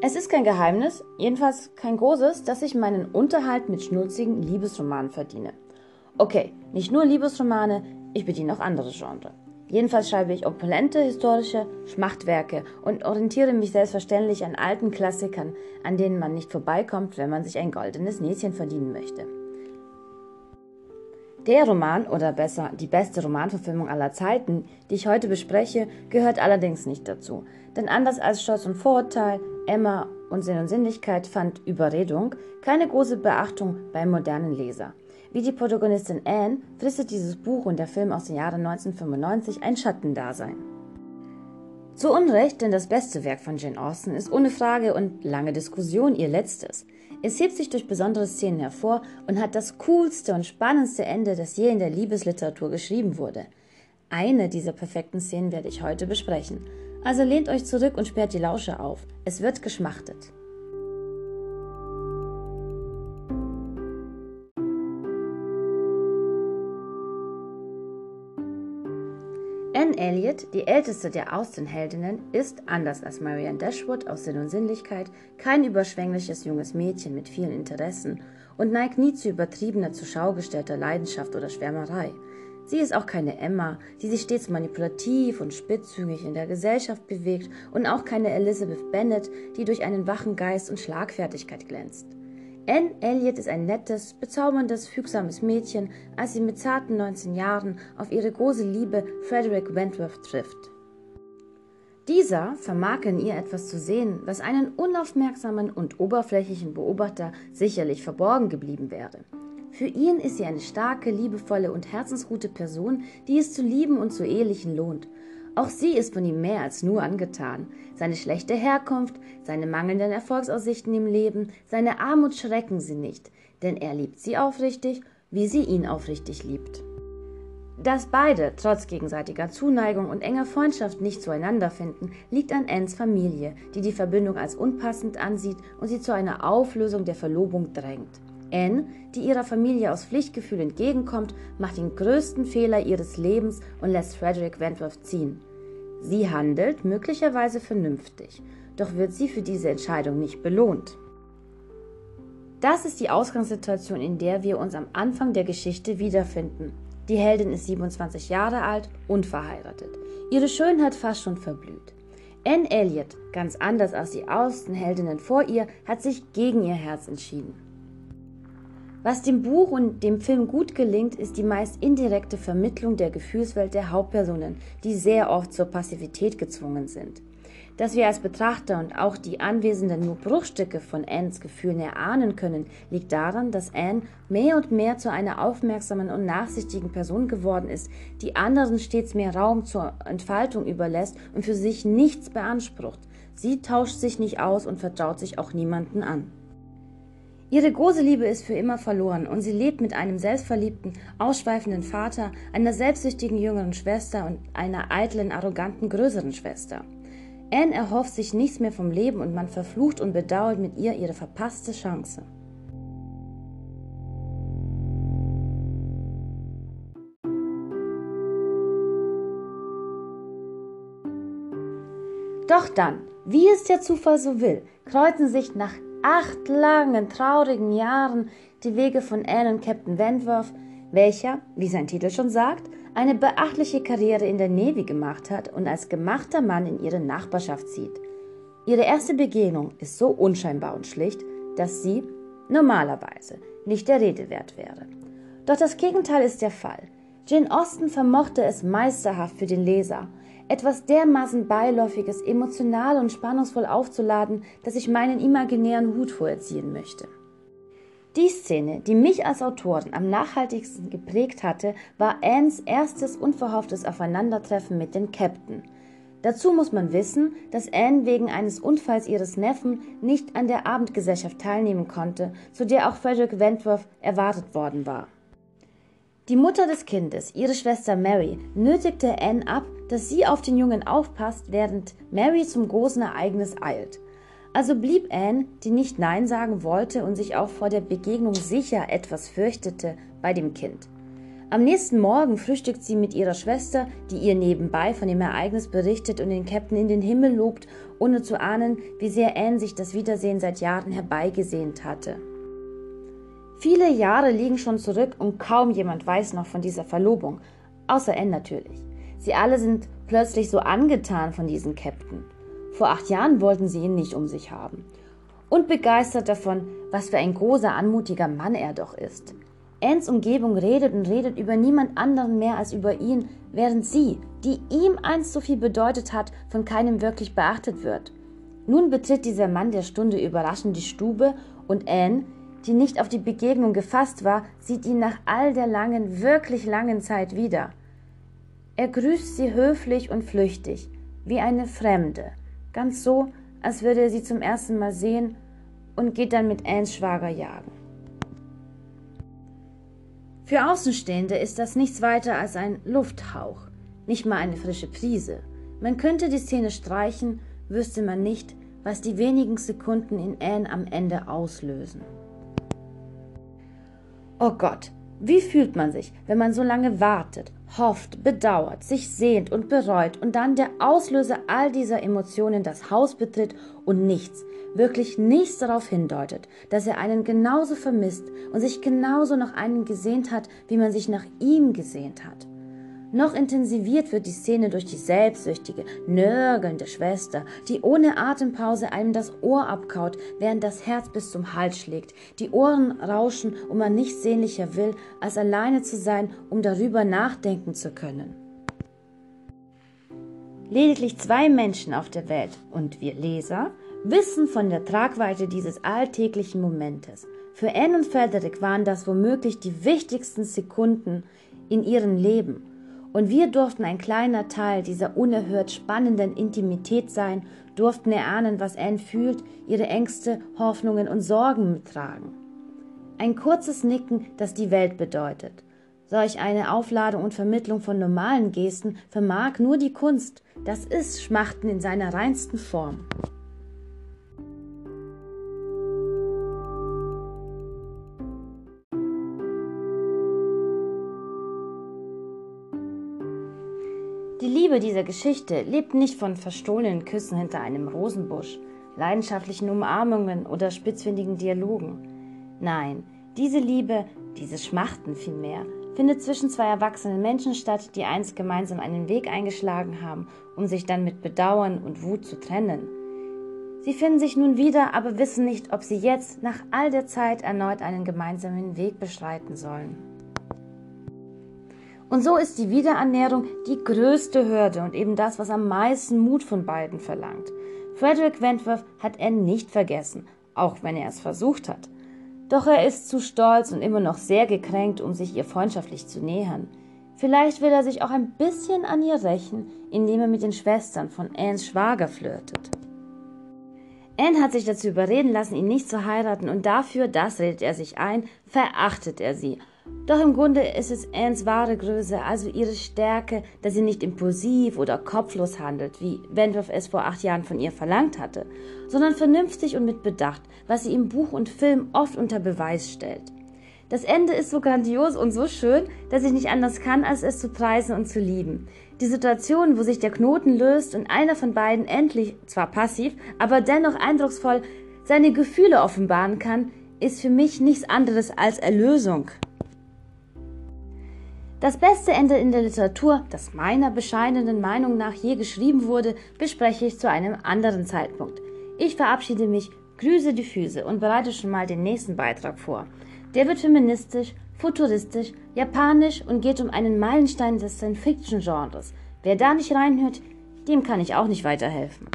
Es ist kein Geheimnis, jedenfalls kein großes, dass ich meinen Unterhalt mit schnulzigen Liebesromanen verdiene. Okay, nicht nur Liebesromane, ich bediene auch andere Genres. Jedenfalls schreibe ich opulente historische Schmachtwerke und orientiere mich selbstverständlich an alten Klassikern, an denen man nicht vorbeikommt, wenn man sich ein goldenes Näschen verdienen möchte. Der Roman, oder besser die beste Romanverfilmung aller Zeiten, die ich heute bespreche, gehört allerdings nicht dazu. Denn anders als Stolz und Vorurteil, Emma und Sinn und Sinnlichkeit fand Überredung keine große Beachtung beim modernen Leser. Wie die Protagonistin Anne fristet dieses Buch und der Film aus dem Jahre 1995 ein Schattendasein. Zu Unrecht, denn das beste Werk von Jane Austen ist ohne Frage und lange Diskussion ihr letztes. Es hebt sich durch besondere Szenen hervor und hat das coolste und spannendste Ende, das je in der Liebesliteratur geschrieben wurde. Eine dieser perfekten Szenen werde ich heute besprechen. Also lehnt euch zurück und sperrt die Lausche auf. Es wird geschmachtet. Anne Elliot, die älteste der Austen-Heldinnen, ist, anders als Marianne Dashwood aus Sinn und Sinnlichkeit, kein überschwängliches junges Mädchen mit vielen Interessen und neigt nie zu übertriebener, zur Schau gestellter Leidenschaft oder Schwärmerei. Sie ist auch keine Emma, die sich stets manipulativ und spitzzüngig in der Gesellschaft bewegt und auch keine Elizabeth Bennet, die durch einen wachen Geist und Schlagfertigkeit glänzt. Anne Elliot ist ein nettes, bezauberndes, fügsames Mädchen, als sie mit zarten 19 Jahren auf ihre große Liebe Frederick Wentworth trifft. Dieser vermag in ihr etwas zu sehen, was einen unaufmerksamen und oberflächlichen Beobachter sicherlich verborgen geblieben wäre. Für ihn ist sie eine starke, liebevolle und herzensgute Person, die es zu lieben und zu ehelichen lohnt. Auch sie ist von ihm mehr als nur angetan. Seine schlechte Herkunft, seine mangelnden Erfolgsaussichten im Leben, seine Armut schrecken sie nicht, denn er liebt sie aufrichtig, wie sie ihn aufrichtig liebt. Dass beide trotz gegenseitiger Zuneigung und enger Freundschaft nicht zueinander finden, liegt an Anns Familie, die die Verbindung als unpassend ansieht und sie zu einer Auflösung der Verlobung drängt. Anne, die ihrer Familie aus Pflichtgefühl entgegenkommt, macht den größten Fehler ihres Lebens und lässt Frederick Wentworth ziehen. Sie handelt möglicherweise vernünftig, doch wird sie für diese Entscheidung nicht belohnt. Das ist die Ausgangssituation, in der wir uns am Anfang der Geschichte wiederfinden. Die Heldin ist 27 Jahre alt und verheiratet. Ihre Schönheit fast schon verblüht. Anne Elliot, ganz anders als die Außenheldinnen vor ihr, hat sich gegen ihr Herz entschieden. Was dem Buch und dem Film gut gelingt, ist die meist indirekte Vermittlung der Gefühlswelt der Hauptpersonen, die sehr oft zur Passivität gezwungen sind. Dass wir als Betrachter und auch die Anwesenden nur Bruchstücke von Annes Gefühlen erahnen können, liegt daran, dass Anne mehr und mehr zu einer aufmerksamen und nachsichtigen Person geworden ist, die anderen stets mehr Raum zur Entfaltung überlässt und für sich nichts beansprucht. Sie tauscht sich nicht aus und vertraut sich auch niemanden an. Ihre große Liebe ist für immer verloren und sie lebt mit einem selbstverliebten, ausschweifenden Vater, einer selbstsüchtigen jüngeren Schwester und einer eitlen, arroganten größeren Schwester. Anne erhofft sich nichts mehr vom Leben und man verflucht und bedauert mit ihr ihre verpasste Chance. Doch dann, wie es der Zufall so will, kreuzen sich nach acht langen, traurigen Jahren die Wege von Anne und Captain Wentworth, welcher, wie sein Titel schon sagt, eine beachtliche Karriere in der Navy gemacht hat und als gemachter Mann in ihre Nachbarschaft zieht. Ihre erste Begegnung ist so unscheinbar und schlicht, dass sie normalerweise nicht der Rede wert wäre. Doch das Gegenteil ist der Fall. Jane Austen vermochte es meisterhaft für den Leser, etwas dermaßen Beiläufiges emotional und spannungsvoll aufzuladen, dass ich meinen imaginären Hut vorerziehen möchte. Die Szene, die mich als Autorin am nachhaltigsten geprägt hatte, war Annes erstes unverhofftes Aufeinandertreffen mit dem Captain. Dazu muss man wissen, dass Anne wegen eines Unfalls ihres Neffen nicht an der Abendgesellschaft teilnehmen konnte, zu der auch Frederick Wentworth erwartet worden war. Die Mutter des Kindes, ihre Schwester Mary, nötigte Anne ab, dass sie auf den Jungen aufpasst, während Mary zum großen Ereignis eilt. Also blieb Anne, die nicht Nein sagen wollte und sich auch vor der Begegnung sicher etwas fürchtete, bei dem Kind. Am nächsten Morgen frühstückt sie mit ihrer Schwester, die ihr nebenbei von dem Ereignis berichtet und den Captain in den Himmel lobt, ohne zu ahnen, wie sehr Anne sich das Wiedersehen seit Jahren herbeigesehnt hatte. Viele Jahre liegen schon zurück und kaum jemand weiß noch von dieser Verlobung, außer Anne natürlich. Sie alle sind plötzlich so angetan von diesem Captain. Vor acht Jahren wollten sie ihn nicht um sich haben. Und begeistert davon, was für ein großer, anmutiger Mann er doch ist. Anns Umgebung redet und redet über niemand anderen mehr als über ihn, während sie, die ihm einst so viel bedeutet hat, von keinem wirklich beachtet wird. Nun betritt dieser Mann der Stunde überraschend die Stube und Anne, die nicht auf die Begegnung gefasst war, sieht ihn nach all der langen, wirklich langen Zeit wieder. Er grüßt sie höflich und flüchtig, wie eine Fremde, ganz so, als würde er sie zum ersten Mal sehen und geht dann mit Anns Schwager jagen. Für Außenstehende ist das nichts weiter als ein Lufthauch, nicht mal eine frische Prise. Man könnte die Szene streichen, wüsste man nicht, was die wenigen Sekunden in Anne am Ende auslösen. Oh Gott, wie fühlt man sich, wenn man so lange wartet, hofft, bedauert, sich sehnt und bereut und dann der Auslöser all dieser Emotionen das Haus betritt und nichts, wirklich nichts darauf hindeutet, dass er einen genauso vermisst und sich genauso nach einem gesehnt hat, wie man sich nach ihm gesehnt hat. Noch intensiviert wird die Szene durch die selbstsüchtige, nörgelnde Schwester, die ohne Atempause einem das Ohr abkaut, während das Herz bis zum Hals schlägt, die Ohren rauschen und man nichts sehnlicher will, als alleine zu sein, um darüber nachdenken zu können. Lediglich zwei Menschen auf der Welt und wir Leser wissen von der Tragweite dieses alltäglichen Momentes. Für Anne und Frederick waren das womöglich die wichtigsten Sekunden in ihrem Leben. Und wir durften ein kleiner Teil dieser unerhört spannenden Intimität sein, durften erahnen, was Anne fühlt, ihre Ängste, Hoffnungen und Sorgen mittragen. Ein kurzes Nicken, das die Welt bedeutet. Solch eine Aufladung und Vermittlung von normalen Gesten vermag nur die Kunst. Das ist Schmachten in seiner reinsten Form. Die Liebe dieser Geschichte lebt nicht von verstohlenen Küssen hinter einem Rosenbusch, leidenschaftlichen Umarmungen oder spitzfindigen Dialogen. Nein, diese Liebe, dieses Schmachten vielmehr, findet zwischen zwei erwachsenen Menschen statt, die einst gemeinsam einen Weg eingeschlagen haben, um sich dann mit Bedauern und Wut zu trennen. Sie finden sich nun wieder, aber wissen nicht, ob sie jetzt nach all der Zeit erneut einen gemeinsamen Weg beschreiten sollen. Und so ist die Wiederannäherung die größte Hürde und eben das, was am meisten Mut von beiden verlangt. Frederick Wentworth hat Anne nicht vergessen, auch wenn er es versucht hat. Doch er ist zu stolz und immer noch sehr gekränkt, um sich ihr freundschaftlich zu nähern. Vielleicht will er sich auch ein bisschen an ihr rächen, indem er mit den Schwestern von Annes Schwager flirtet. Anne hat sich dazu überreden lassen, ihn nicht zu heiraten, und dafür, das redet er sich ein, verachtet er sie doch im Grunde ist es Anns wahre Größe, also ihre Stärke, dass sie nicht impulsiv oder kopflos handelt, wie Wentworth es vor acht Jahren von ihr verlangt hatte, sondern vernünftig und mit Bedacht, was sie im Buch und Film oft unter Beweis stellt. Das Ende ist so grandios und so schön, dass ich nicht anders kann, als es zu preisen und zu lieben. Die Situation, wo sich der Knoten löst und einer von beiden endlich, zwar passiv, aber dennoch eindrucksvoll seine Gefühle offenbaren kann, ist für mich nichts anderes als Erlösung. Das beste Ende in der Literatur, das meiner bescheidenen Meinung nach je geschrieben wurde, bespreche ich zu einem anderen Zeitpunkt. Ich verabschiede mich, grüße die Füße und bereite schon mal den nächsten Beitrag vor. Der wird feministisch, futuristisch, japanisch und geht um einen Meilenstein des Science-Fiction-Genres. Wer da nicht reinhört, dem kann ich auch nicht weiterhelfen.